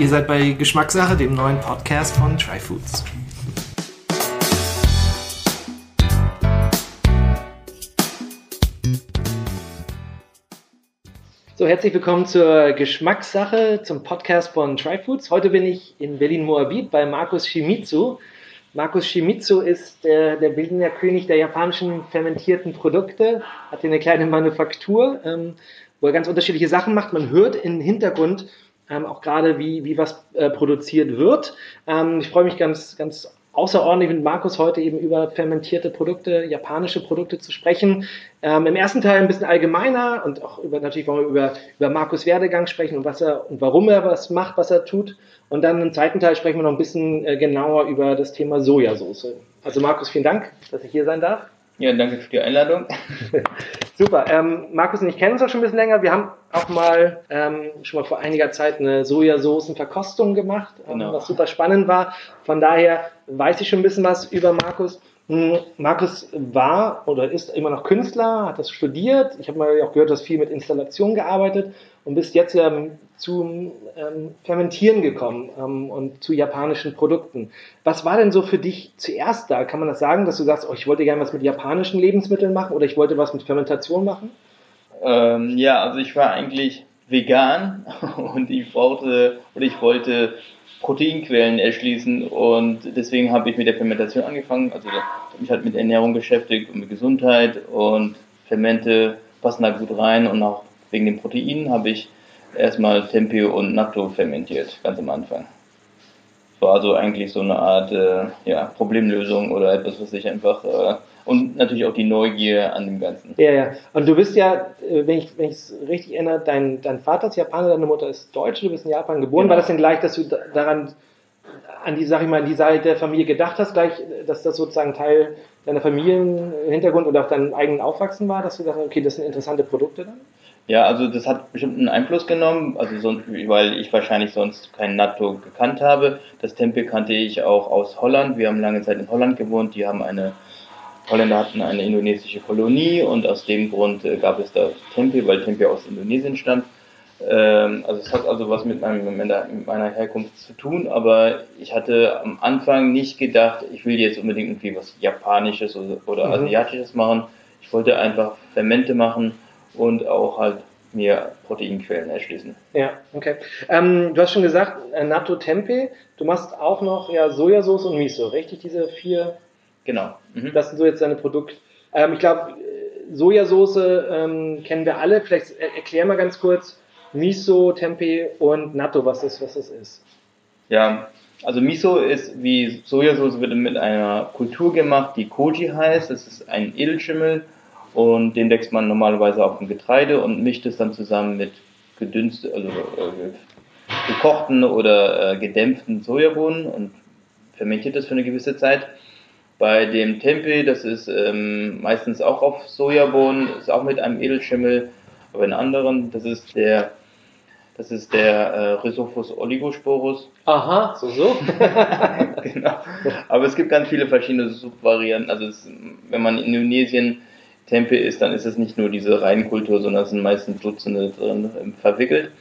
Ihr seid bei Geschmackssache, dem neuen Podcast von Tryfoods. So, herzlich willkommen zur Geschmackssache, zum Podcast von Tryfoods. Heute bin ich in Berlin-Moabit bei Markus Shimizu. Markus Shimizu ist der, der bildende König der japanischen fermentierten Produkte, hat hier eine kleine Manufaktur, ähm, wo er ganz unterschiedliche Sachen macht. Man hört im Hintergrund ähm, auch gerade, wie, wie was äh, produziert wird. Ähm, ich freue mich ganz, ganz außerordentlich mit Markus heute eben über fermentierte Produkte, japanische Produkte zu sprechen. Ähm, Im ersten Teil ein bisschen allgemeiner und auch über, natürlich wollen wir über, über Markus Werdegang sprechen und was er und warum er was macht, was er tut. Und dann im zweiten Teil sprechen wir noch ein bisschen äh, genauer über das Thema Sojasauce. Also Markus, vielen Dank, dass ich hier sein darf. Ja, danke für die Einladung. Super. Ähm, Markus und ich kennen uns auch schon ein bisschen länger. Wir haben auch mal ähm, schon mal vor einiger Zeit eine Sojasoßenverkostung gemacht, ähm, genau. was super spannend war. Von daher weiß ich schon ein bisschen was über Markus. Hm, Markus war oder ist immer noch Künstler, hat das studiert. Ich habe mal auch gehört, du hast viel mit Installation gearbeitet und bist jetzt ja zum ähm, Fermentieren gekommen ähm, und zu japanischen Produkten. Was war denn so für dich zuerst da? Kann man das sagen, dass du sagst, oh, ich wollte gerne was mit japanischen Lebensmitteln machen oder ich wollte was mit Fermentation machen? Ähm, ja, also ich war eigentlich vegan und ich brauchte oder ich wollte Proteinquellen erschließen und deswegen habe ich mit der Fermentation angefangen. Also mich halt mit Ernährung beschäftigt und mit Gesundheit und Fermente passen da gut rein und auch wegen den Proteinen habe ich erstmal Tempeh und Natto fermentiert, ganz am Anfang. Das war also eigentlich so eine Art äh, ja, Problemlösung oder etwas, was ich einfach äh, und natürlich auch die Neugier an dem Ganzen. Ja, ja. Und du bist ja, äh, wenn ich wenn es richtig erinnere, dein, dein Vater ist Japaner, deine Mutter ist Deutsche, du bist in Japan geboren. Genau. War das denn gleich, dass du daran an die, sag ich mal, an die Seite der Familie gedacht hast, gleich, dass das sozusagen Teil deiner Familienhintergrund oder auch deinem eigenen Aufwachsen war, dass du dachtest, okay, das sind interessante Produkte dann? Ja, also das hat bestimmt einen Einfluss genommen, also sonst, weil ich wahrscheinlich sonst kein Natto gekannt habe. Das Tempel kannte ich auch aus Holland. Wir haben lange Zeit in Holland gewohnt. Die haben eine, Holländer hatten eine indonesische Kolonie und aus dem Grund äh, gab es da Tempel, weil Tempel aus Indonesien stammt. Ähm, also es hat also was mit, meinem, mit meiner Herkunft zu tun, aber ich hatte am Anfang nicht gedacht, ich will jetzt unbedingt irgendwie was Japanisches oder, mhm. Asiatisches machen. Ich wollte einfach Fermente machen und auch halt mir Proteinquellen erschließen. Ja, okay. Ähm, du hast schon gesagt, äh, Natto Tempeh. Du machst auch noch ja, Sojasauce und Miso, richtig? Diese vier. Genau. Mhm. Das sind so jetzt deine Produkte. Ähm, ich glaube, Sojasauce ähm, kennen wir alle. Vielleicht erklär mal ganz kurz Miso, Tempeh und Natto, was das, was das ist. Ja, also Miso ist wie Sojasauce wird mit einer Kultur gemacht, die Koji heißt. Das ist ein Edelschimmel und den wächst man normalerweise auf dem Getreide und mischt es dann zusammen mit gedünst, also äh, gekochten oder äh, gedämpften Sojabohnen und fermentiert das für eine gewisse Zeit. Bei dem Tempeh, das ist ähm, meistens auch auf Sojabohnen, ist auch mit einem Edelschimmel, aber in anderen, das ist der das ist der äh, Rhizophus oligosporus. Aha, so so. genau. Aber es gibt ganz viele verschiedene Subvarianten. Also es, wenn man in Indonesien Tempel ist, dann ist es nicht nur diese Reinkultur, sondern es sind meistens Dutzende drin ähm, verwickelt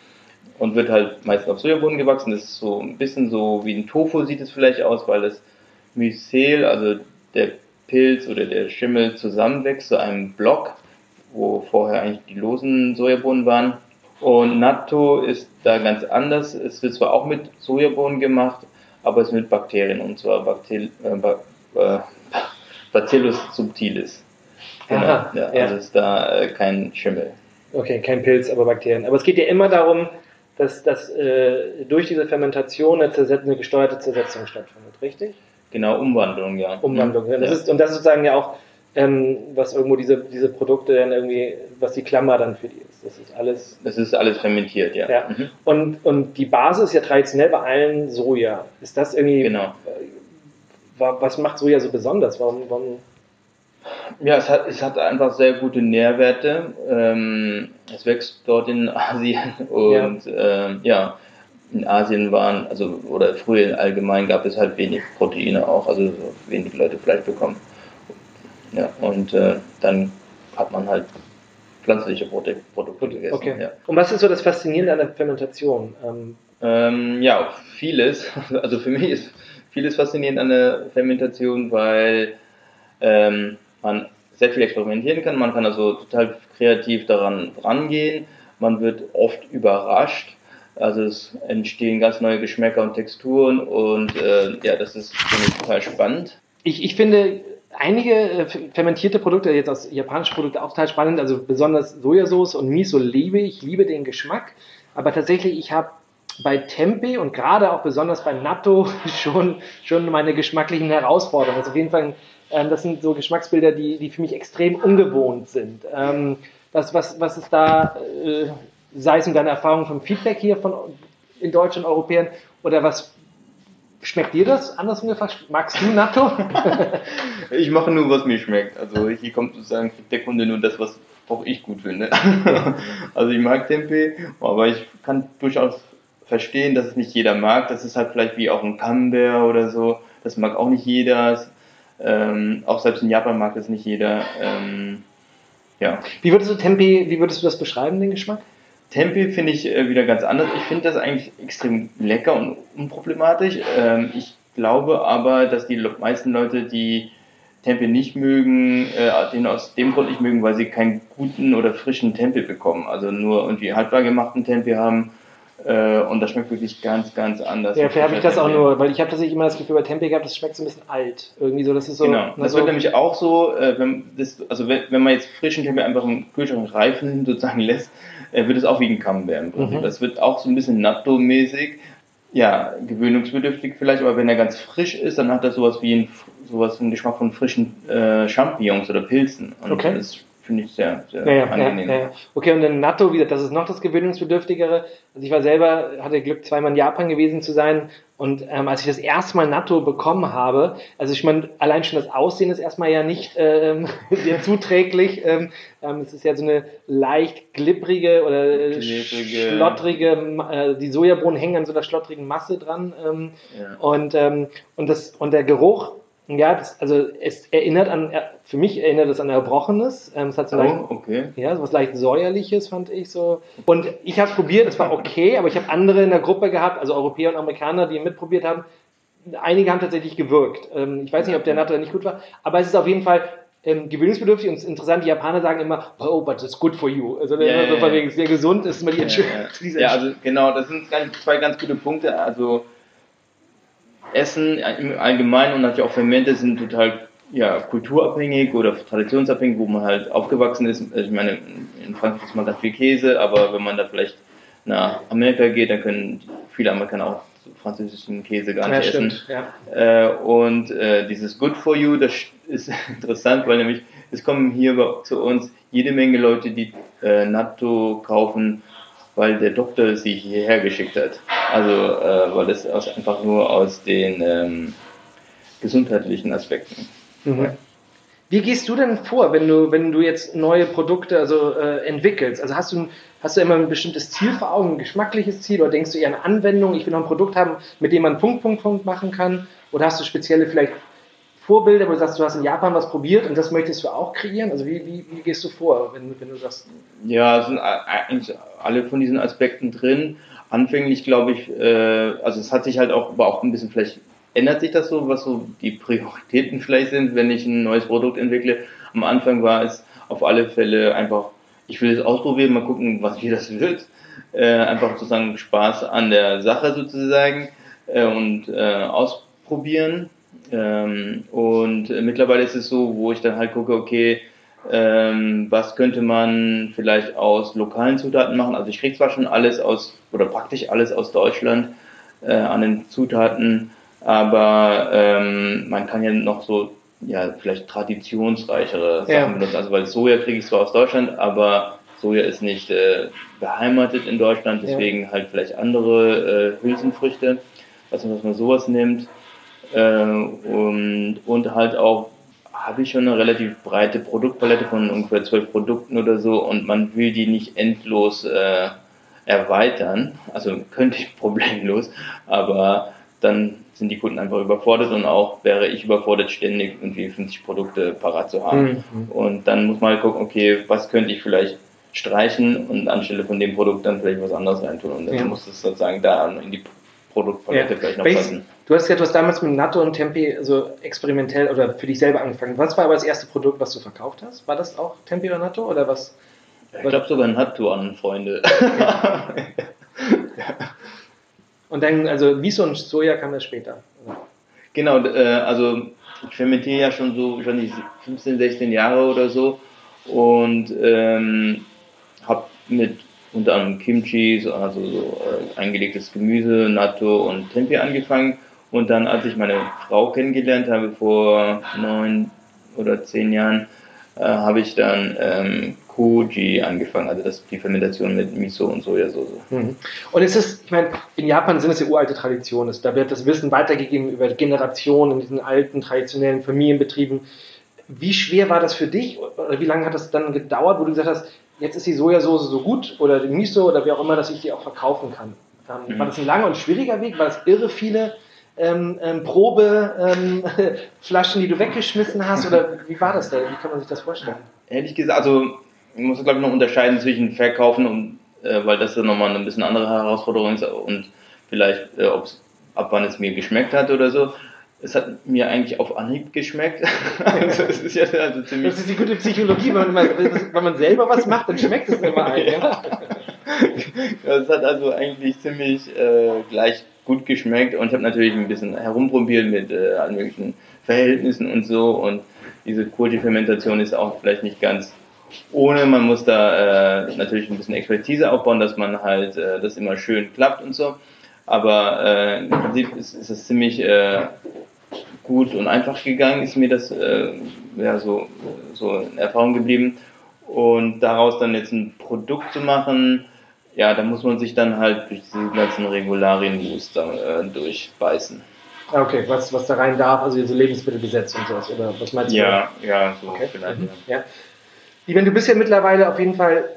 und wird halt meistens auf Sojabohnen gewachsen. Das ist so ein bisschen so wie ein Tofu sieht es vielleicht aus, weil das Mycel, also der Pilz oder der Schimmel zusammenwächst zu einem Block, wo vorher eigentlich die losen Sojabohnen waren. Und Natto ist da ganz anders. Es wird zwar auch mit Sojabohnen gemacht, aber es ist mit Bakterien und zwar Bactil, äh, äh, Bacillus subtilis. Genau. Aha, ja, ja. Also ist da äh, kein Schimmel. Okay, kein Pilz, aber Bakterien. Aber es geht ja immer darum, dass, dass äh, durch diese Fermentation eine, eine, gesteuerte Zersetzung stattfindet, richtig? Genau, Umwandlung, ja. Umwandlung. Mhm. Das ist, und das ist sozusagen ja auch, ähm, was irgendwo diese, diese Produkte dann irgendwie, was die Klammer dann für die ist. Das ist alles. Das ist alles fermentiert, ja. ja. Mhm. Und, und die Basis ist ja traditionell bei allen Soja. Ist das irgendwie. Genau. Äh, was macht Soja so besonders? Warum, warum ja, es hat, es hat einfach sehr gute Nährwerte. Ähm, es wächst dort in Asien und ja. Ähm, ja, in Asien waren, also oder früher allgemein gab es halt wenig Proteine auch, also wenig Leute Fleisch bekommen. Ja, und äh, dann hat man halt pflanzliche Produkte gegessen. Okay. Ja. Und was ist so das Faszinierende an der Fermentation? Ähm, Ähm, ja, vieles. Also für mich ist vieles faszinierend an der Fermentation, weil ähm, man sehr viel experimentieren kann. Man kann also total kreativ daran rangehen. Man wird oft überrascht. Also es entstehen ganz neue Geschmäcker und Texturen und äh, ja, das ist total spannend. Ich, ich finde einige äh, fermentierte Produkte, jetzt aus japanischen Produkten auch total spannend, also besonders Sojasauce und Miso liebe ich, liebe den Geschmack. Aber tatsächlich, ich habe bei Tempe und gerade auch besonders bei Natto schon, schon meine geschmacklichen Herausforderungen. Also auf jeden Fall, ähm, das sind so Geschmacksbilder, die, die für mich extrem ungewohnt sind. Ähm, was, was, was ist da, äh, sei es in deiner Erfahrung vom Feedback hier von, in Deutschland, Europäern, oder was schmeckt dir das anders ungefähr? Magst du Natto? ich mache nur, was mir schmeckt. Also hier kommt sozusagen der Kunde nur das, was auch ich gut finde. also ich mag Tempe, aber ich kann durchaus verstehen, dass es nicht jeder mag. Das ist halt vielleicht wie auch ein Camembert oder so. Das mag auch nicht jeder. Ähm, auch selbst in Japan mag das nicht jeder. Ähm, ja. Wie würdest du Tempe, wie würdest du das beschreiben, den Geschmack? Tempe finde ich äh, wieder ganz anders. Ich finde das eigentlich extrem lecker und unproblematisch. Ähm, ich glaube aber, dass die meisten Leute, die Tempe nicht mögen, äh, den aus dem Grund nicht mögen, weil sie keinen guten oder frischen Tempe bekommen. Also nur irgendwie haltbar gemachten Tempe haben äh, und das schmeckt wirklich ganz, ganz anders. Ja, vielleicht habe ich das auch nur, weil ich habe tatsächlich immer das Gefühl bei Tempeh gehabt, das schmeckt so ein bisschen alt. Irgendwie so, das ist so. Genau, das so wird nämlich auch so, äh, wenn, das, also wenn, wenn man jetzt frischen Tempeh einfach im Kühlschrank reifen sozusagen lässt, wird es auch wie ein Camembert im Prinzip. Mhm. Das wird auch so ein bisschen Natto-mäßig. Ja, gewöhnungsbedürftig vielleicht, aber wenn er ganz frisch ist, dann hat er sowas wie ein, sowas einen Geschmack von frischen äh, Champignons oder Pilzen. Und okay. das finde ich sehr, sehr ja, angenehm. Ja, ja. Okay, und dann Natto wieder, das ist noch das Gewöhnungsbedürftigere. Also ich war selber, hatte Glück, zweimal in Japan gewesen zu sein und ähm, als ich das erste Mal Natto bekommen habe, also ich meine, allein schon das Aussehen ist erstmal ja nicht ähm, sehr zuträglich. Ähm, ähm, es ist ja so eine leicht glibbrige oder glibbrige. schlottrige, äh, die Sojabohnen hängen an so einer schlottrigen Masse dran. Ähm, und, ähm, und, das, und der Geruch ja, das, also es erinnert an, für mich erinnert es an Erbrochenes. Ähm, es hat so oh, leicht, okay. ja, so was leicht säuerliches, fand ich so. Und ich habe es probiert, es war okay, aber ich habe andere in der Gruppe gehabt, also Europäer und Amerikaner, die mitprobiert haben. Einige haben tatsächlich gewirkt. Ähm, ich weiß nicht, ob der Natter nicht gut war, aber es ist auf jeden Fall ähm, gewöhnungsbedürftig und es ist interessant, die Japaner sagen immer, oh, but it's good for you. Also yeah, immer so von wegen, sehr gesund ist immer die Entschuldigung. Ja, ja. ja, also genau, das sind zwei ganz gute Punkte. Also Essen im Allgemeinen und natürlich auch Fermente sind total ja, kulturabhängig oder traditionsabhängig, wo man halt aufgewachsen ist. Also ich meine, in Frankreich ist man ganz viel Käse, aber wenn man da vielleicht nach Amerika geht, dann können viele Amerikaner auch französischen Käse gar nicht ja, essen. Stimmt, ja. Äh, und äh, dieses Good for You, das ist interessant, weil nämlich es kommen hier zu uns jede Menge Leute, die äh, Natto kaufen, weil der Doktor sie hierher geschickt hat. Also, äh, weil es aus, einfach nur aus den ähm, gesundheitlichen Aspekten. Mhm. Wie gehst du denn vor, wenn du, wenn du jetzt neue Produkte also, äh, entwickelst? Also hast du, hast du immer ein bestimmtes Ziel vor Augen, ein geschmackliches Ziel, oder denkst du eher an Anwendung, ich will noch ein Produkt haben, mit dem man Punkt, Punkt, Punkt machen kann? Oder hast du spezielle vielleicht Vorbilder, wo du sagst, du hast in Japan was probiert und das möchtest du auch kreieren? Also wie, wie, wie gehst du vor, wenn, wenn du sagst? Ja, es sind eigentlich alle von diesen Aspekten drin. Anfänglich glaube ich, äh, also es hat sich halt auch, aber auch ein bisschen vielleicht ändert sich das so, was so die Prioritäten vielleicht sind, wenn ich ein neues Produkt entwickle. Am Anfang war es auf alle Fälle einfach, ich will es ausprobieren, mal gucken, was wie das wird. Äh, einfach sozusagen Spaß an der Sache sozusagen äh, und äh, ausprobieren ähm, und mittlerweile ist es so, wo ich dann halt gucke, okay, ähm, was könnte man vielleicht aus lokalen Zutaten machen? Also ich kriege zwar schon alles aus, oder praktisch alles aus Deutschland äh, an den Zutaten, aber ähm, man kann ja noch so, ja, vielleicht traditionsreichere Sachen ja. benutzen. Also weil Soja kriege ich zwar aus Deutschland, aber Soja ist nicht äh, beheimatet in Deutschland, deswegen ja. halt vielleicht andere äh, Hülsenfrüchte, also dass man sowas nimmt. Äh, und, und halt auch habe ich schon eine relativ breite Produktpalette von ungefähr zwölf Produkten oder so und man will die nicht endlos äh, erweitern. Also könnte ich problemlos, aber dann sind die Kunden einfach überfordert und auch wäre ich überfordert, ständig irgendwie 50 Produkte parat zu haben. Mhm. Und dann muss man halt gucken, okay, was könnte ich vielleicht streichen und anstelle von dem Produkt dann vielleicht was anderes reintun. Und dann ja. muss es sozusagen da in die Produktpalette ja. vielleicht noch Welches, passen. Du hast ja, du hast damals mit Natto und Tempe so experimentell oder für dich selber angefangen. Was war aber das erste Produkt, was du verkauft hast? War das auch Tempe oder Natto oder was? Ich glaube sogar Natto an Freunde. Und dann, also Miso und Soja kam das später. Genau, äh, also ich fermentiere ja schon so, schon die 15, 16 Jahre oder so und ähm, habe mit unter anderem Kimchi, also so äh, eingelegtes Gemüse, Natto und Tempeh angefangen. Und dann, als ich meine Frau kennengelernt habe vor neun oder zehn Jahren, äh, habe ich dann ähm, Koji angefangen, also das die Fermentation mit Miso und Sojasauce. Mhm. Und ist es, ich meine, in Japan sind es ja uralte Traditionen, da wird das Wissen weitergegeben über Generationen in diesen alten traditionellen Familienbetrieben. Wie schwer war das für dich oder wie lange hat das dann gedauert, wo du gesagt hast, jetzt ist die Sojasauce so gut oder die Miso oder wie auch immer, dass ich die auch verkaufen kann? Ähm, mhm. War das ein langer und schwieriger Weg? War das irre viele ähm, ähm, Probeflaschen, ähm, die du weggeschmissen hast oder wie war das da? Wie kann man sich das vorstellen? Ehrlich gesagt, also ich muss glaube ich noch unterscheiden zwischen Verkaufen und äh, weil das dann nochmal eine bisschen andere Herausforderung ist und vielleicht äh, ab wann es mir geschmeckt hat oder so. Es hat mir eigentlich auf Anhieb geschmeckt. also, das, ist ja also ziemlich das ist die gute Psychologie, wenn man, wenn man selber was macht, dann schmeckt es immer ein. Ja. Es hat also eigentlich ziemlich äh, gleich gut geschmeckt und ich habe natürlich ein bisschen herumprobiert mit äh, allen möglichen Verhältnissen und so und diese Kurti-Fermentation ist auch vielleicht nicht ganz ohne, man muss da äh, natürlich ein bisschen Expertise aufbauen, dass man halt äh, das immer schön klappt und so. Aber äh, im Prinzip ist, ist es ziemlich äh, gut und einfach gegangen, ist mir das äh, ja so, so in Erfahrung geblieben. Und daraus dann jetzt ein Produkt zu machen, ja, da muss man sich dann halt durch diese ganzen Regularien äh, durchbeißen. Ah, okay, was, was da rein darf, also diese Lebensmittelgesetz und sowas, oder was meinst du? Ja, ja, so okay. vielleicht. Mhm. Ja. Ich meine, du bist ja mittlerweile auf jeden Fall,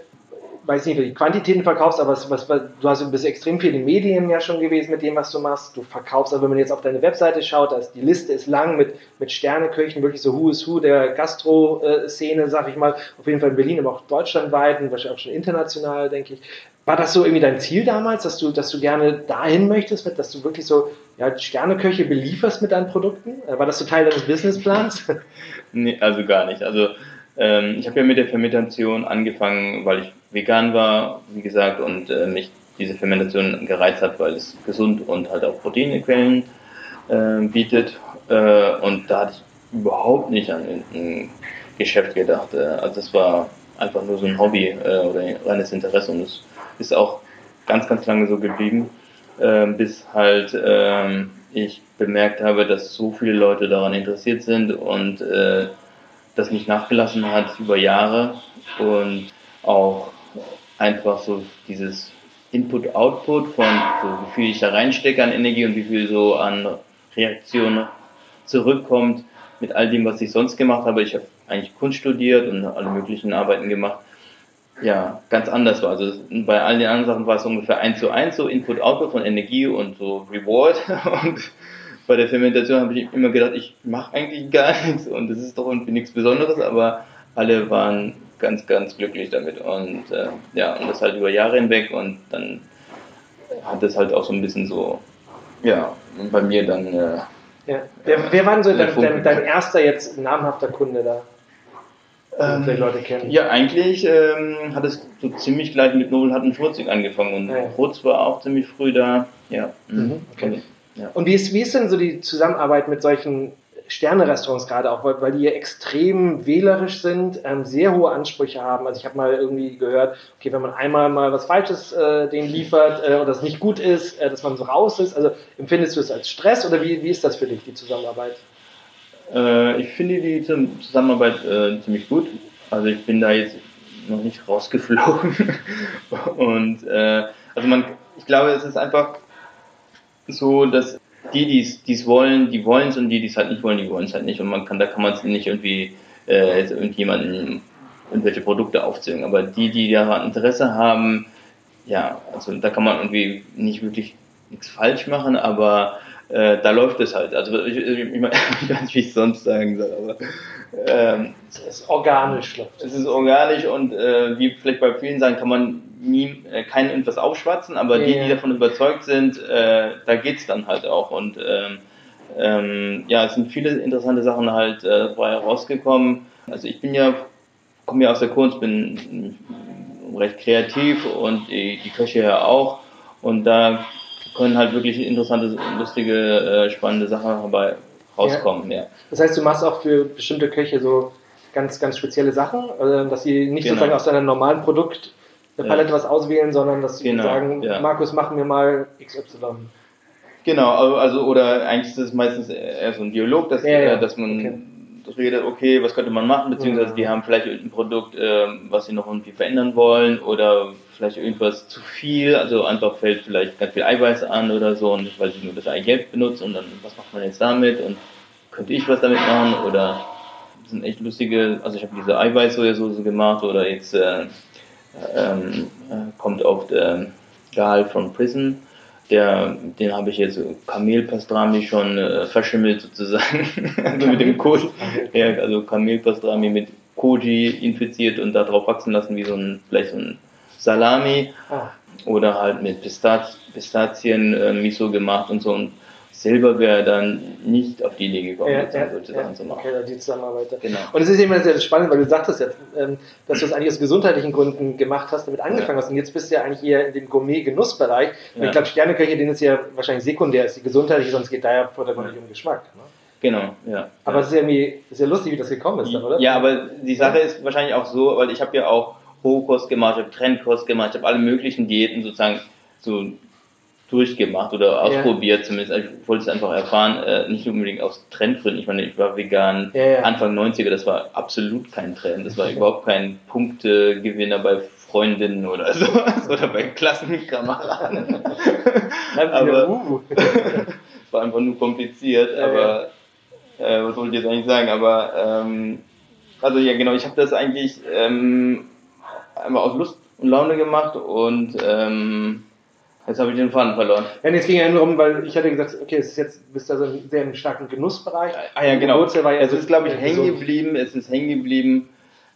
weiß nicht, wie die Quantitäten verkaufst, aber was, was, du hast, bist extrem viel in Medien ja schon gewesen mit dem, was du machst. Du verkaufst, also wenn man jetzt auf deine Webseite schaut, ist, die Liste ist lang mit, mit Sterneköchen, wirklich so Who is Who der Gastro-Szene, sag ich mal. Auf jeden Fall in Berlin, aber auch deutschlandweit und wahrscheinlich auch schon international, denke ich. War das so irgendwie dein Ziel damals, dass du, dass du gerne dahin möchtest, mit, dass du wirklich so ja, Sterneköche belieferst mit deinen Produkten? War das so Teil deines Businessplans? nee, also gar nicht. Also ähm, ich habe ja mit der Fermentation angefangen, weil ich vegan war, wie gesagt, und äh, mich diese Fermentation gereizt hat, weil es gesund und halt auch Proteinquellen äh, bietet. Äh, und da hatte ich überhaupt nicht an ein Geschäft gedacht. Äh, also das war einfach nur so ein Hobby äh, oder ein reines Interesse und es ist auch ganz, ganz lange so geblieben, ähm, bis halt ähm, ich bemerkt habe, dass so viele Leute daran interessiert sind und äh, das nicht nachgelassen hat über Jahre und auch einfach so dieses Input-Output von so wie viel ich da reinstecke an Energie und wie viel so an Reaktionen zurückkommt mit all dem, was ich sonst gemacht habe. Ich habe eigentlich Kunst studiert und alle möglichen Arbeiten gemacht. Ja, ganz anders war. Also bei all den anderen Sachen war es ungefähr eins zu eins, so Input-Output von Energie und so Reward. Und bei der Fermentation habe ich immer gedacht, ich mache eigentlich gar nichts und das ist doch irgendwie nichts Besonderes, aber alle waren ganz, ganz glücklich damit und äh, ja, und das halt über Jahre hinweg und dann hat es halt auch so ein bisschen so, ja, bei mir dann. Äh, ja. Wer, wer war denn so dein, dein, dein, erster jetzt namhafter Kunde da? Ähm, die Leute kennen. Ja, eigentlich ähm, hat es so ziemlich gleich mit Nobel Hatten Schmutzig angefangen und ja. Rutz war auch ziemlich früh da. Ja. Mhm. Okay. Ja. Und wie ist, wie ist denn so die Zusammenarbeit mit solchen Sterne-Restaurants gerade auch, weil, weil die extrem wählerisch sind, ähm, sehr hohe Ansprüche haben. Also ich habe mal irgendwie gehört, okay, wenn man einmal mal was Falsches äh, denen liefert äh, oder es nicht gut ist, äh, dass man so raus ist. Also empfindest du es als Stress oder wie, wie ist das für dich, die Zusammenarbeit? Äh, ich finde die Zusammenarbeit äh, ziemlich gut. Also ich bin da jetzt noch nicht rausgeflogen. Und äh, also man, ich glaube, es ist einfach so, dass die, die es wollen, die wollen es und die, die es halt nicht wollen, die wollen es halt nicht. Und man kann, da kann man es nicht irgendwie äh, jetzt irgendjemanden irgendwelche Produkte aufzählen. Aber die, die daran Interesse haben, ja, also da kann man irgendwie nicht wirklich nichts falsch machen, aber äh, da läuft es halt. Also ich, ich, ich, ich weiß nicht, wie ich es sonst sagen soll, aber Ähm, es ist organisch. Es ist organisch und äh, wie vielleicht bei vielen sagen, kann man nie, äh, keinen irgendwas aufschwatzen, aber ja. die, die davon überzeugt sind, äh, da geht's dann halt auch. Und ähm, ähm, ja, es sind viele interessante Sachen halt äh, dabei rausgekommen. Also ich bin ja, komme ja aus der Kunst, bin recht kreativ und die, die Köche ja auch. Und da können halt wirklich interessante, lustige, äh, spannende Sachen dabei rauskommen. Ja. ja. Das heißt, du machst auch für bestimmte Köche so ganz, ganz spezielle Sachen, also, dass sie nicht genau. sozusagen aus deinem normalen Produkt eine Palette ja. was auswählen, sondern dass sie genau. sagen, ja. Markus, machen wir mal XY. Genau, also oder eigentlich ist es meistens eher so ein Dialog, dass, äh, dass man okay. redet, okay, was könnte man machen, beziehungsweise die haben vielleicht ein Produkt, äh, was sie noch irgendwie verändern wollen oder vielleicht irgendwas zu viel, also einfach fällt vielleicht ganz viel Eiweiß an oder so und weil sie nur das Eigelb benutzen und dann, was macht man jetzt damit und könnte ich was damit machen oder sind echt lustige, also ich habe diese Eiweißsojasauce gemacht oder jetzt äh, ähm, äh, kommt auch der Gehalt von Prison, der, den habe ich jetzt Kamelpastrami schon äh, verschimmelt sozusagen, also mit dem Koji, ja, also Kamelpastrami mit Koji infiziert und da drauf wachsen lassen wie so ein, vielleicht so ein Salami. Ah. oder halt mit Pistaz Pistazien äh, Miso gemacht und so. Und selber wäre dann nicht auf die Idee gekommen, ja, ja, solche Sachen zu machen. Okay, die Zusammenarbeit. Genau. Und es ist immer sehr spannend, weil du sagtest jetzt, ähm, dass du es eigentlich aus gesundheitlichen Gründen gemacht hast, damit angefangen ja. hast und jetzt bist du ja eigentlich eher in dem Gourmet-Genussbereich. Und ich glaube, Sterneköche, denen ist ja wahrscheinlich sekundär, ist die gesundheitliche, sonst geht da ja vordergründig um Geschmack. Ne? Genau, ja. Aber es ist ja irgendwie sehr lustig, wie das gekommen ist, oder? Ja, aber die Sache ist wahrscheinlich auch so, weil ich habe ja auch Hochkost gemacht, ich habe Trendkost gemacht, ich habe alle möglichen Diäten sozusagen so durchgemacht oder ausprobiert ja. zumindest. Also ich wollte es einfach erfahren, äh, nicht unbedingt aus Trendgründen. Ich meine, ich war vegan ja, ja. Anfang 90er, das war absolut kein Trend. Das war überhaupt kein Punktegewinner bei Freundinnen oder sowas oder bei Klassenkameraden. aber uh. war einfach nur kompliziert, aber äh, was wollte ich jetzt eigentlich sagen? Aber ähm, also ja genau, ich habe das eigentlich ähm, einfach aus Lust und Laune gemacht und ähm, Jetzt habe ich den Faden verloren. Ja, jetzt ging ja nur um, weil ich hatte gesagt, okay, es ist jetzt, bist da so ein sehr starken Genussbereich. Ah ja, genau. War ja es ist, glaube ich, hängen geblieben, es ist hängen geblieben,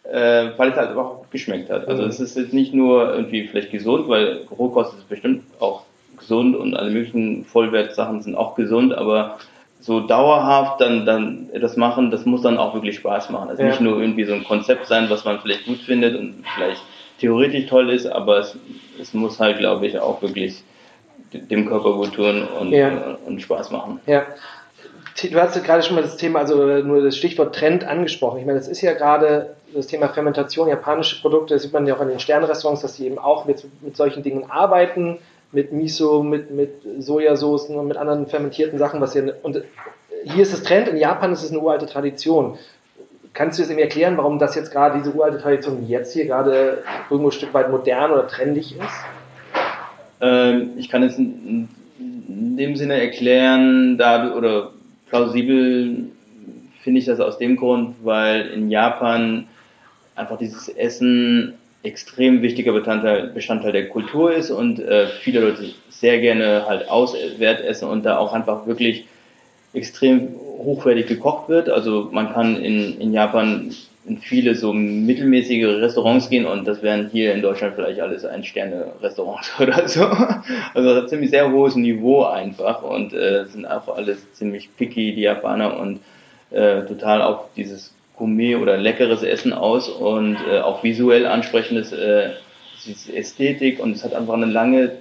äh, weil es halt auch geschmeckt hat. Also mhm. es ist jetzt nicht nur irgendwie vielleicht gesund, weil Rohkost ist bestimmt auch gesund und alle möglichen Vollwertsachen sind auch gesund, aber so dauerhaft dann, dann etwas machen, das muss dann auch wirklich Spaß machen. Also ja. nicht nur irgendwie so ein Konzept sein, was man vielleicht gut findet und vielleicht theoretisch toll ist, aber es, es muss halt, glaube ich, auch wirklich dem Körper gut tun und, ja. und Spaß machen. Ja. Du hast gerade schon mal das Thema, also nur das Stichwort Trend angesprochen. Ich meine, das ist ja gerade das Thema Fermentation, japanische Produkte, das sieht man ja auch in den Sternrestaurants, dass die eben auch mit, mit solchen Dingen arbeiten, mit Miso, mit, mit Sojasoßen und mit anderen fermentierten Sachen, was hier, und hier ist es Trend, in Japan ist es eine uralte Tradition. Kannst du es mir erklären, warum das jetzt gerade diese uralte Tradition jetzt hier gerade irgendwo ein Stück weit modern oder trendig ist? Ähm, ich kann es in, in, dem Sinne erklären, da oder plausibel finde ich das aus dem Grund, weil in Japan einfach dieses Essen extrem wichtiger Bestandteil, Bestandteil der Kultur ist und äh, viele Leute sehr gerne halt auswärts essen und da auch einfach wirklich extrem hochwertig gekocht wird. Also man kann in, in Japan in viele so mittelmäßige Restaurants gehen und das wären hier in Deutschland vielleicht alles Ein-Sterne-Restaurants oder so. Also das hat ziemlich sehr hohes Niveau einfach und äh, sind auch alles ziemlich picky, die Japaner und äh, total auf dieses Gourmet oder leckeres Essen aus und äh, auch visuell ansprechendes äh, Ästhetik und es hat einfach eine lange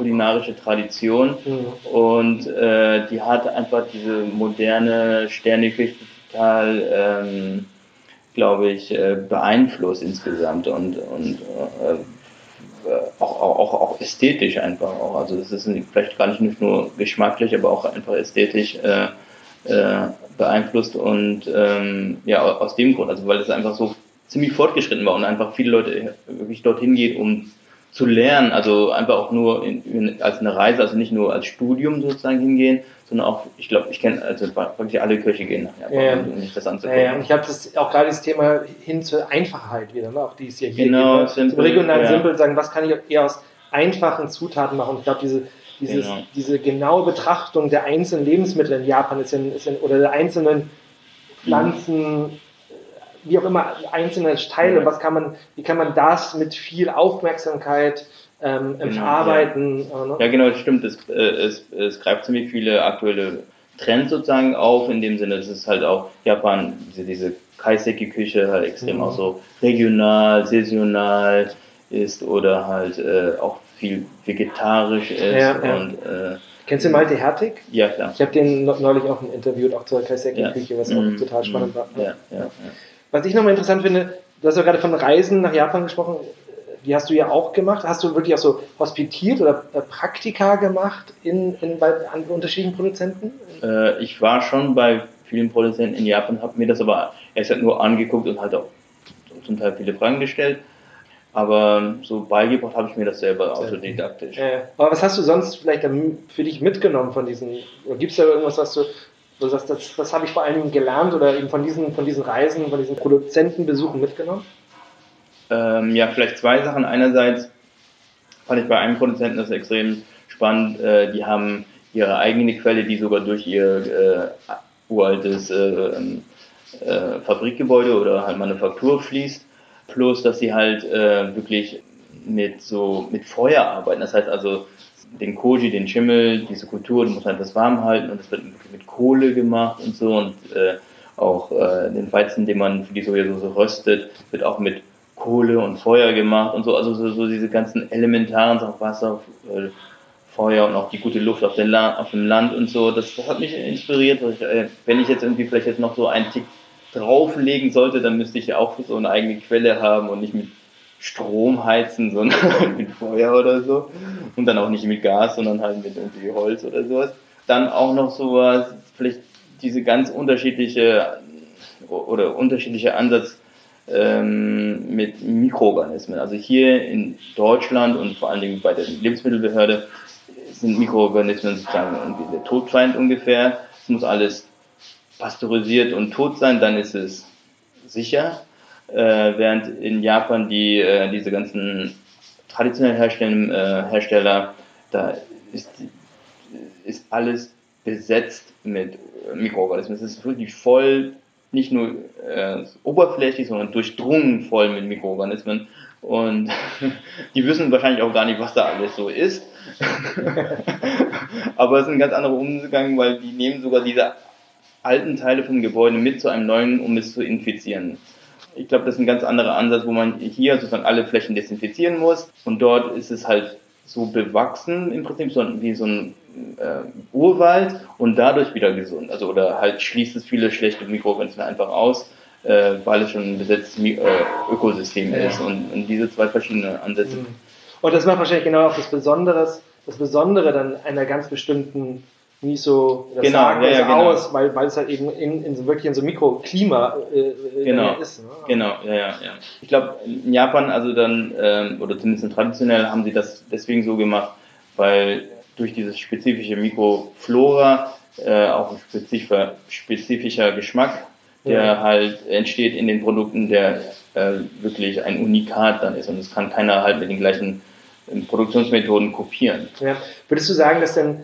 kulinarische Tradition mhm. und äh, die hat einfach diese moderne Sterneküche total, ähm, glaube ich, äh, beeinflusst insgesamt und, und äh, auch, auch, auch ästhetisch einfach auch. Also das ist vielleicht gar nicht nur geschmacklich, aber auch einfach ästhetisch äh, äh, beeinflusst und ähm, ja, aus dem Grund, also weil es einfach so ziemlich fortgeschritten war und einfach viele Leute wirklich dorthin gehen, um zu lernen, also einfach auch nur in, in, als eine Reise, also nicht nur als Studium sozusagen hingehen, sondern auch, ich glaube, ich kenne, also wirklich alle Kirche gehen nach Japan, ja, um sich das anzugucken. Ja, ja. ich habe das auch gerade das Thema hin zur Einfachheit wieder, ne? auch die ist ja hier. Genau, gibt, ne? regional ja. simpel sagen, was kann ich eher aus einfachen Zutaten machen. Ich glaube, diese, dieses, genau. diese genaue Betrachtung der einzelnen Lebensmittel in Japan ist in, ist in, oder der einzelnen Pflanzen, wie auch immer, einzelne Teile, was kann man, wie kann man das mit viel Aufmerksamkeit ähm, genau, verarbeiten? Ja. Ne? ja. genau, das stimmt. Es, äh, es, es greift ziemlich viele aktuelle Trends sozusagen auf, in dem Sinne, dass es halt auch Japan, diese, diese Kaiseki-Küche halt extrem mhm. auch so regional, saisonal ist oder halt äh, auch viel vegetarisch ist ja, ja. und äh, Kennst du Malte Hertig? Ja, klar. Ich habe den neulich auch interviewt, auch zur Kaiseki-Küche, was auch mhm. total spannend war. Ja, ja, Was ich nochmal interessant finde, du hast ja gerade von Reisen nach Japan gesprochen, die hast du ja auch gemacht. Hast du wirklich auch so hospitiert oder äh, Praktika gemacht in, in, bei an unterschiedlichen Produzenten? Äh, ich war schon bei vielen Produzenten in Japan, habe mir das aber erst halt nur angeguckt und halt auch zum Teil viele Fragen gestellt. Aber so beigebracht habe ich mir das selber autodidaktisch. Äh, aber was hast du sonst vielleicht für dich mitgenommen von diesen, gibt es da irgendwas, was du, du sagst, das, das habe ich vor allen Dingen gelernt oder eben von diesen, von diesen Reisen, von diesen Produzentenbesuchen mitgenommen? Ähm, ja, vielleicht zwei Sachen. Einerseits fand ich bei einem Produzenten das extrem spannend. Äh, die haben ihre eigene Quelle, die sogar durch ihr äh, uraltes äh, ähm, äh, Fabrikgebäude oder halt Manufaktur fließt. Plus, dass sie halt äh, wirklich mit so mit Feuer arbeiten. Das heißt also, den Koji, den Schimmel, diese Kultur, du musst halt das warm halten und das wird mit Kohle gemacht und so und äh, auch äh, den Weizen, den man für die Sojasauce röstet, wird auch mit Kohle und Feuer gemacht und so, also so, so diese ganzen elementaren Sachen, Wasser, äh, Feuer und auch die gute Luft auf, den auf dem Land und so, das, das hat mich inspiriert. Ich, äh, wenn ich jetzt irgendwie vielleicht jetzt noch so einen Tick drauflegen sollte, dann müsste ich ja auch so eine eigene Quelle haben und nicht mit Strom heizen, sondern mit Feuer oder so. Und dann auch nicht mit Gas, sondern halt mit irgendwie Holz oder sowas. Dann auch noch sowas, vielleicht diese ganz unterschiedliche oder unterschiedliche Ansatz ähm, mit Mikroorganismen. Also hier in Deutschland und vor allen Dingen bei der Lebensmittelbehörde sind Mikroorganismen sozusagen irgendwie der Todfeind ungefähr. Es muss alles pasteurisiert und tot sein, dann ist es sicher. Äh, während in Japan die äh, diese ganzen traditionell herstellenden äh, Hersteller, da ist, ist alles besetzt mit Mikroorganismen. Es ist wirklich voll nicht nur äh, oberflächlich, sondern durchdrungen voll mit Mikroorganismen. Und die wissen wahrscheinlich auch gar nicht, was da alles so ist. Aber es ist ein ganz anderer Umgang, weil die nehmen sogar diese alten Teile vom Gebäude mit zu einem neuen, um es zu infizieren. Ich glaube, das ist ein ganz anderer Ansatz, wo man hier sozusagen alle Flächen desinfizieren muss. Und dort ist es halt so bewachsen im Prinzip, so wie so ein äh, Urwald und dadurch wieder gesund. Also oder halt schließt es viele schlechte Mikroorganismen einfach aus, äh, weil es schon ein besetztes äh, Ökosystem ja. ist und, und, diese zwei verschiedenen Ansätze. Mhm. Und das macht wahrscheinlich genau auch das Besondere, das Besondere dann einer ganz bestimmten Miso oder genau, Sagen ja, ja, genau. aus, weil, weil es halt eben in, in so wirklich in so Mikroklima äh, genau, ist. Ne? Genau, ja, ja, ja. Ich glaube, in Japan, also dann, ähm, oder zumindest traditionell, haben sie das deswegen so gemacht, weil durch dieses spezifische Mikroflora äh, auch ein spezifischer, spezifischer Geschmack, der ja. halt entsteht in den Produkten, der äh, wirklich ein Unikat dann ist. Und das kann keiner halt mit den gleichen äh, Produktionsmethoden kopieren. Ja. Würdest du sagen, dass denn,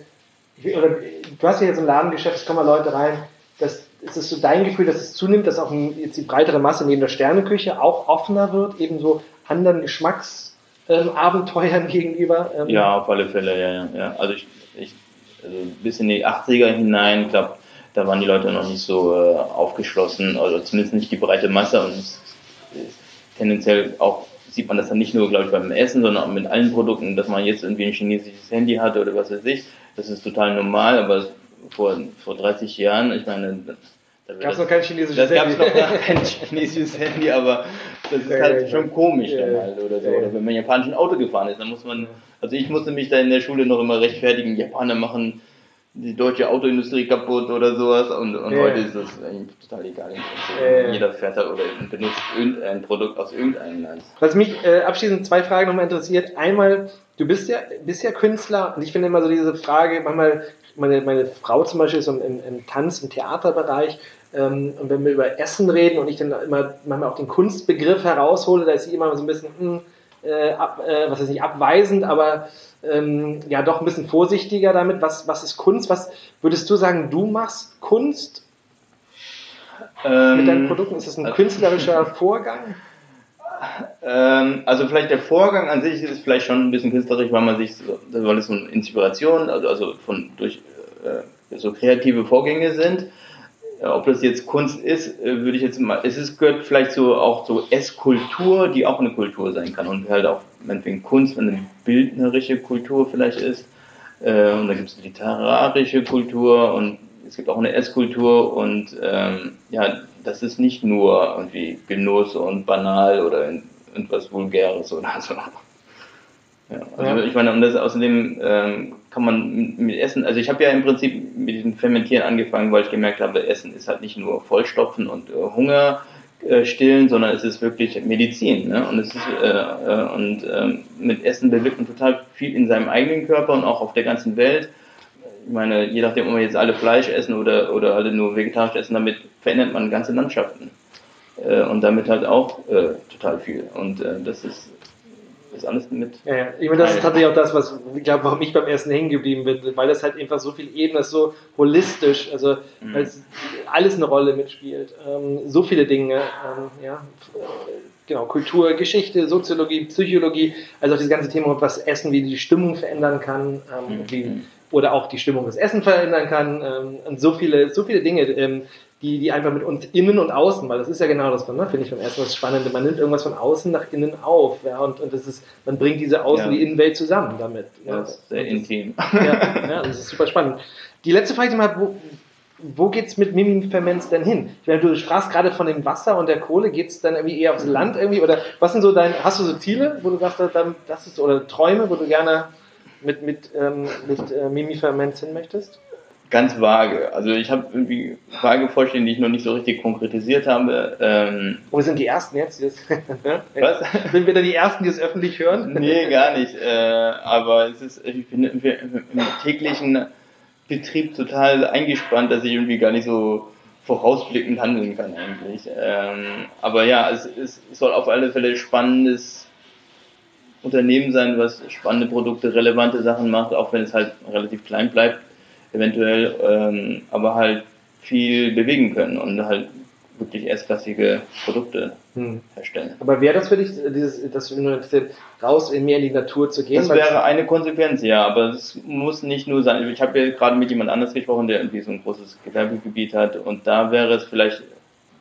oder du hast ja jetzt ein Ladengeschäft, es kommen mal Leute rein, das, ist es so dein Gefühl, dass es zunimmt, dass auch jetzt die breitere Masse neben der Sterneküche auch offener wird, eben so anderen Geschmacks ähm, gegenüber. Ähm. Ja, auf alle Fälle, ja, ja. ja. Also ich, ich also bis in die 80er hinein, ich glaube, da waren die Leute noch nicht so äh, aufgeschlossen, also zumindest nicht die breite Masse und es, tendenziell auch sieht man das dann nicht nur, glaube ich, beim Essen, sondern auch mit allen Produkten, dass man jetzt irgendwie ein chinesisches Handy hatte oder was weiß ich. Das ist total normal, aber vor, vor 30 Jahren, ich meine, da gab es noch kein chinesisches Handy. Da gab noch kein chinesisches Handy, aber das ist halt schon komisch dann halt oder so. Oder wenn man japanischen Auto gefahren ist, dann muss man, also ich musste mich da in der Schule noch immer rechtfertigen, Japaner machen die deutsche Autoindustrie kaputt oder sowas und, und ja. heute ist das eigentlich total egal. Ja. Jeder fährt da oder benutzt irgendein Produkt aus irgendeinem Land. Was mich äh, abschließend zwei Fragen nochmal interessiert. Einmal, du bist ja, bist ja Künstler und ich finde immer so diese Frage, manchmal, meine, meine Frau zum Beispiel ist im, im Tanz- und Theaterbereich ähm, und wenn wir über Essen reden und ich dann immer manchmal auch den Kunstbegriff heraushole, da ist sie immer so ein bisschen, hm, äh, ab, äh, was ist nicht abweisend, aber ähm, ja doch ein bisschen vorsichtiger damit. Was, was ist Kunst? Was würdest du sagen, du machst Kunst? ähm, mit deinen Produkten? Ist das ein künstlerischer Vorgang? Ähm, also vielleicht der Vorgang an sich ist vielleicht schon ein bisschen künstlerisch, weil man sich, so, weil es so eine Inspiration, also, also von durch äh, so kreative Vorgänge sind. Ob das jetzt Kunst ist, äh, würde ich jetzt mal, es ist, gehört vielleicht so auch so Esskultur, die auch eine Kultur sein kann und halt auch meinetwegen Kunst, wenn eine bildnerische Kultur vielleicht ist. Äh, und da gibt es literarische Kultur und es gibt auch eine Esskultur und ähm, ja, das ist nicht nur irgendwie Genuss und banal oder irgendwas Vulgäres oder so. Ja, also ja. ich meine, und das, außerdem ähm, kann man mit Essen, also ich habe ja im Prinzip mit diesem Fermentieren angefangen, weil ich gemerkt habe, Essen ist halt nicht nur Vollstopfen und äh, Hunger äh, stillen, sondern es ist wirklich Medizin. Ne? Und es ist äh, äh, und ähm, mit Essen bewirkt man total viel in seinem eigenen Körper und auch auf der ganzen Welt ich meine, je nachdem, ob wir jetzt alle Fleisch essen oder, oder alle nur vegetarisch essen, damit verändert man ganze Landschaften. Äh, und damit halt auch äh, total viel. Und äh, das ist, ist alles mit. Ja, ja. Ich meine, das ist tatsächlich auch das, was ich glaube, warum ich beim Essen hängen geblieben bin, weil das halt einfach so viel Ebene ist, so holistisch, also mhm. weil es alles eine Rolle mitspielt. Ähm, so viele Dinge, ähm, ja genau, Kultur, Geschichte, Soziologie, Psychologie, also auch dieses ganze Thema, was Essen, wie die Stimmung verändern kann, ähm, mhm. wie, oder auch die Stimmung des Essen verändern kann ähm, und so viele, so viele Dinge, ähm, die, die einfach mit uns innen und außen, weil das ist ja genau das, ne, finde ich beim Essen das Spannende, man nimmt irgendwas von außen nach innen auf, ja, und, und das ist, man bringt diese Außen- ja. die Innenwelt zusammen damit. Ja, das ist sehr intim. ja, ja, das ist super spannend. Die letzte Frage, die hat, wo, wo geht's mit Mimim-Ferments denn hin? Ich meine, du sprachst gerade von dem Wasser und der Kohle, geht es dann irgendwie eher aufs Land irgendwie, oder was sind so deine, hast du so Ziele, wo du sagst, das ist, oder Träume, wo du gerne mit, mit, ähm, mit äh, Mimi-Ferments hin möchtest? Ganz vage. Also ich habe irgendwie vage Vorstellungen, die ich noch nicht so richtig konkretisiert habe. Ähm oh, wir sind die Ersten jetzt, die das Was? Sind wir da die Ersten, die es öffentlich hören? nee, gar nicht. Äh, aber es ist, ich bin im täglichen Betrieb total eingespannt, dass ich irgendwie gar nicht so vorausblickend handeln kann eigentlich. Ähm, aber ja, es, es soll auf alle Fälle spannendes Unternehmen sein, was spannende Produkte, relevante Sachen macht, auch wenn es halt relativ klein bleibt, eventuell, ähm, aber halt viel bewegen können und halt wirklich erstklassige Produkte hm. herstellen. Aber wäre das für dich, dieses, das raus in mehr in die Natur zu gehen? Das wäre eine Konsequenz, ja, aber es muss nicht nur sein. Ich habe ja gerade mit jemand anders gesprochen, der irgendwie so ein großes Gewerbegebiet hat und da wäre es vielleicht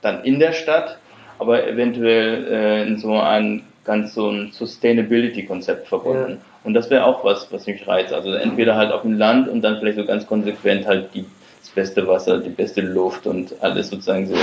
dann in der Stadt, aber eventuell äh, in so einem ganz so ein Sustainability-Konzept verbunden. Ja. Und das wäre auch was, was mich reizt. Also entweder halt auf dem Land und dann vielleicht so ganz konsequent halt die, das beste Wasser, die beste Luft und alles sozusagen so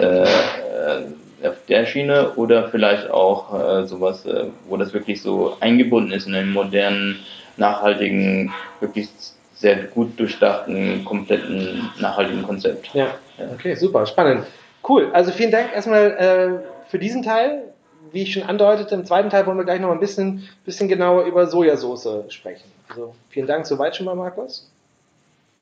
äh, äh, auf der Schiene oder vielleicht auch äh, sowas, äh, wo das wirklich so eingebunden ist in einen modernen, nachhaltigen, wirklich sehr gut durchdachten, kompletten, nachhaltigen Konzept. Ja, ja. okay, super, spannend. Cool, also vielen Dank erstmal äh, für diesen Teil wie ich schon andeutete, im zweiten Teil wollen wir gleich noch ein bisschen, bisschen genauer über Sojasauce sprechen. Also vielen Dank soweit schon mal, Markus.